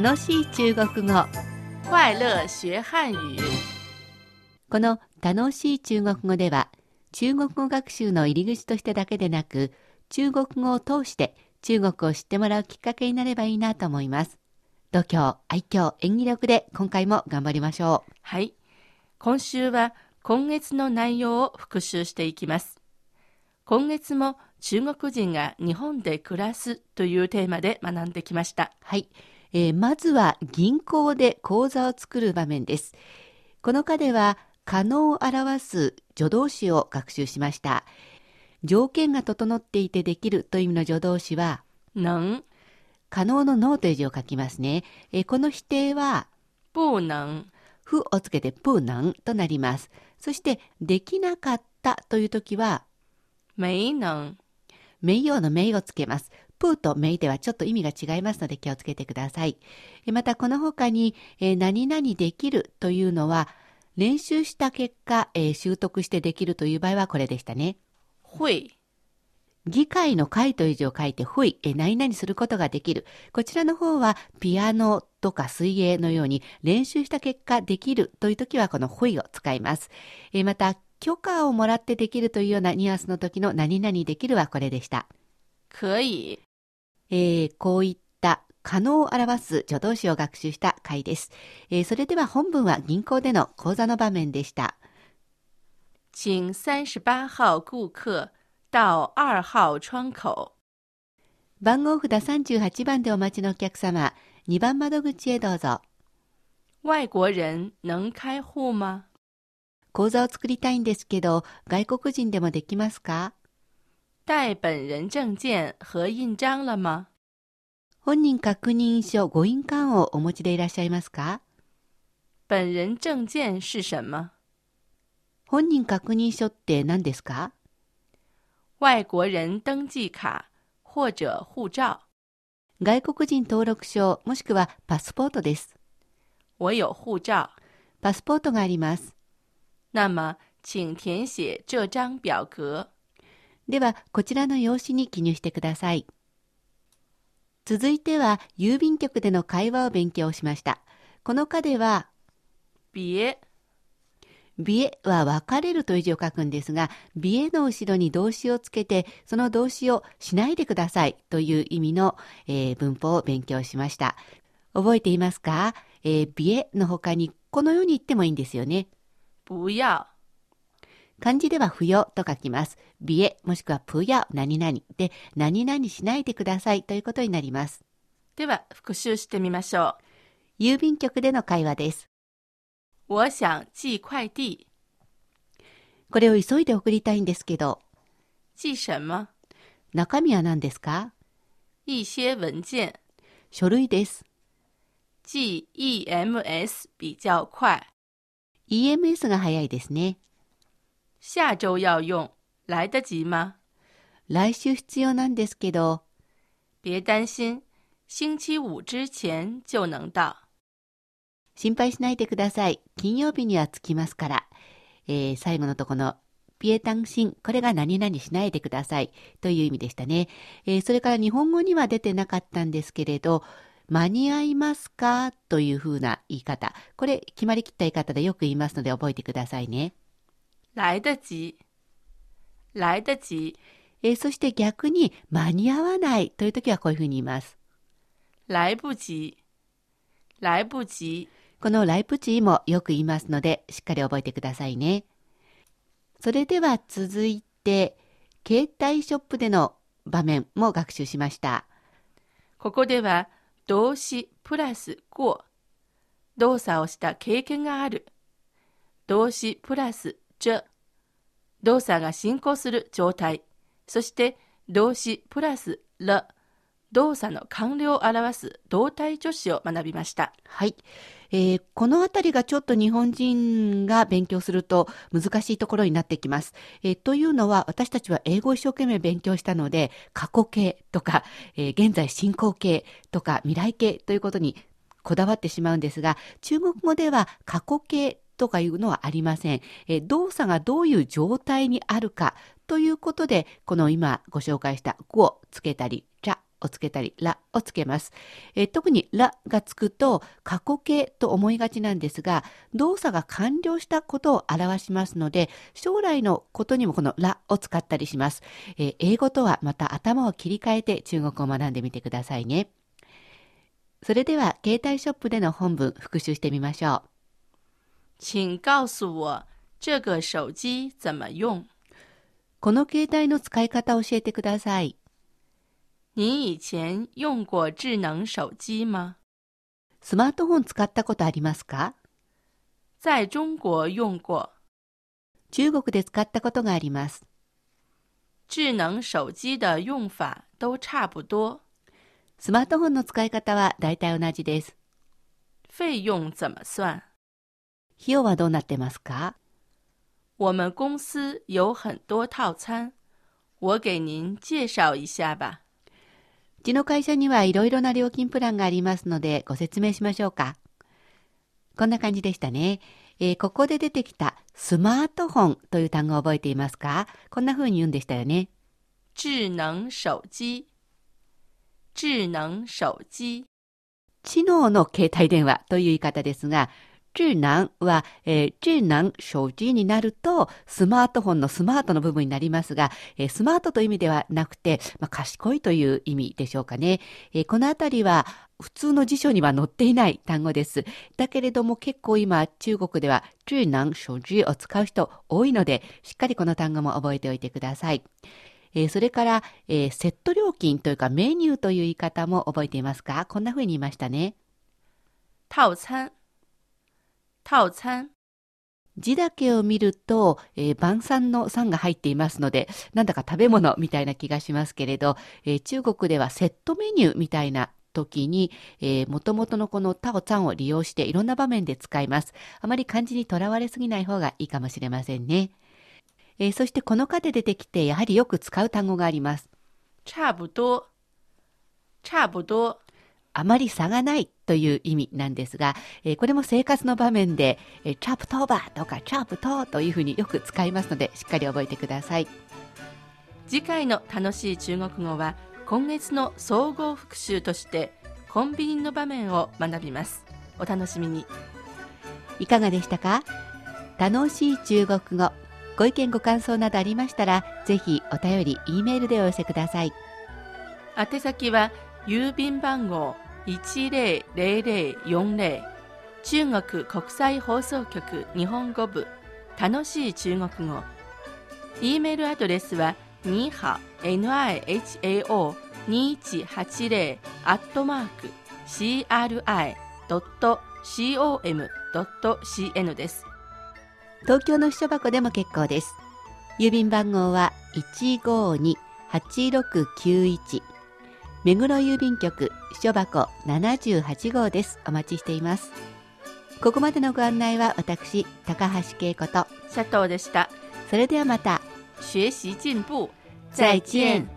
楽しい中国語快乐学汉语。この楽しい中国語では中国語学習の入り口としてだけでなく中国語を通して中国を知ってもらうきっかけになればいいなと思います度胸、愛嬌、演技力で今回も頑張りましょうはい。今週は今月の内容を復習していきます。今月も中国人が日本で暮らすというテーマで学んできました。はい、えーまずは銀行で口座を作る場面ですこの課では可能を表す助動詞を学習しました条件が整っていてできるという意味の助動詞は能、可能の能という字を書きますね。えーこの否定は、不能、不をつけて不能となります。そして、できなかったという時は、没能、名誉の名をつけます。プーと名ではちょっと意味が違いますので気をつけてください。えまたこの他に、えー何々できるというのは、練習した結果、えー習得してできるという場合はこれでしたね。会、議会の会という字を書いて、ふい、え、何々することができる。こちらの方は、ピアノとか水泳のように練習した結果できるという時は、このふいを使います。えまた、許可をもらってできるというようなニュアンスの時の何々できるはこれでした。可以、えーこういった可能を表す助動詞を学習した回です。えーそれでは本文は銀行での講座の場面でした。请三十八号顾客到二号窗口。番号札38番でお待ちのお客様、2番窓口へどうぞ。外国人能开户吗？口座を作りたいんですけど、外国人でもできますか？带本人证件和印章了吗？本人確認書、ご印鑑をお持ちでいらっしゃいますか？本人证件是什么？本人確認書って何ですか？外国人登记卡或者护照。外国人登録証、もしくはパスポートです。我有护照。パスポートがあります。那么，请填写这张表格。では、こちらの用紙に記入してください。続いては、郵便局での会話を勉強しました。この課では、别ビエは別れるという字を書くんですが、ビエの後ろに動詞をつけて、その動詞をしないでくださいという意味の、えー文法を勉強しました。覚えていますか、えービエの他にこのように言ってもいいんですよね。不要。漢字では不要と書きます。ビエもしくはプヤ何々で何々しないでくださいということになります。では復習してみましょ郵便局での会話です。う。我想寄快递，これを急いで送りたいんですけど、寄什么？中身は何ですか？一些文件，書類です。寄 EMS 比较快。EMS が早いですね。下周要用，来得及吗？来週必要なんですけど、别担心，星期五之前就能到。心配しないでください。金曜日には着きますから。えー最後のとこの、ピエタンシン、これが何々しないでくださいという意味でしたね。えーそれから日本語には出てなかったんですけれど、間に合いますか？というふうな言い方。これ、決まりきった言い方でよく言いますので覚えてくださいね。来得及，来得及，えそして逆に間に合わないという時はこういうふうに言います。来不及，来不及。このライプチーもよく言いますので、しっかり覚えてくださいね。それでは続いて、携帯ショップでの場面も学習しました。ここでは動詞プラス過動作をした経験がある動詞プラス着動作が進行する状態そして動詞プラス了動作の完了を表す動体助詞を学びましたはい。えーこのあたりがちょっと日本人が勉強すると難しいところになってきます。えーというのは私たちは英語を一生懸命勉強したので過去形とか、えー現在進行形とか未来形ということにこだわってしまうんですが中国語では過去形とかいうのはありません。え動作がどういう状態にあるかということでこの今ご紹介した「語」をつけたり「じゃ」をつけたり、らをつけます。え特にらがつくと過去形と思いがちなんですが、動作が完了したことを表しますので、将来のことにもこのらを使ったりします。え英語とはまた頭を切り替えて中国を学んでみてくださいね。それでは、携帯ショップでの本文復習してみましょう。请告诉我这个手机怎么用。この携帯の使い方を教えてください。你以前用过智能手机吗？スマートフォン使ったことありますか？在中国用过。中国で使ったことがあります。智能手機的用法都差不多。スマートフォンの使い方は大体同じです。费用怎么算？費用はどうなってますか？我们公司有很多套餐，我给您介绍一下吧。うちの会社にはいろいろな料金プランがありますのでご説明しましょうか。こんな感じでしたね。えーここで出てきたスマートフォンという単語を覚えていますか？こんな風に言うんでしたよね。智能手機。智能手機。知能の携帯電話という言い方ですが、智能は、えー、智能手機になると、スマートフォンのスマートの部分になりますが、えースマートという意味ではなくて、まあ、賢いという意味でしょうかね。えーこのあたりは、普通の辞書には載っていない単語です。だけれども結構今、中国では智能手機を使う人多いので、しっかりこの単語も覚えておいてください。えーそれから、えーセット料金というかメニューという言い方も覚えていますかこんな風に言いましたね。套餐。套餐。字だけを見ると、えー晩餐の餐が入っていますので、なんだか食べ物みたいな気がしますけれど、えー中国ではセットメニューみたいな時に、えー、元々のこのタオツァンを利用していろんな場面で使います。あまり漢字にとらわれすぎない方がいいかもしれませんね。えーそしてこの課で出てきて、やはりよく使う単語があります。差不多。差不多。あまり差がないという意味なんですが、えーこれも生活の場面で、えーチャープトーバーとかチャープトーというふうによく使いますので、しっかり覚えてください。次回の楽しい中国語は今月の総合復習としてコンビニの場面を学びます。お楽しみに。いかがでしたか？楽しい中国語。ご意見ご感想などありましたら、ぜひお便り、E メールでお寄せください。宛先は郵便番号10040中国国際放送局日本語部楽しい中国語 E メールアドレスはには nihao2180 アットマーク cri.com.cn です。東京の秘書箱でも結構です。郵便番号は152-8691。目黒郵便局秘書箱78号です。お待ちしています。ここまでのご案内は私、高橋恵子と、佐藤でした。それではまた。学習進步。再见。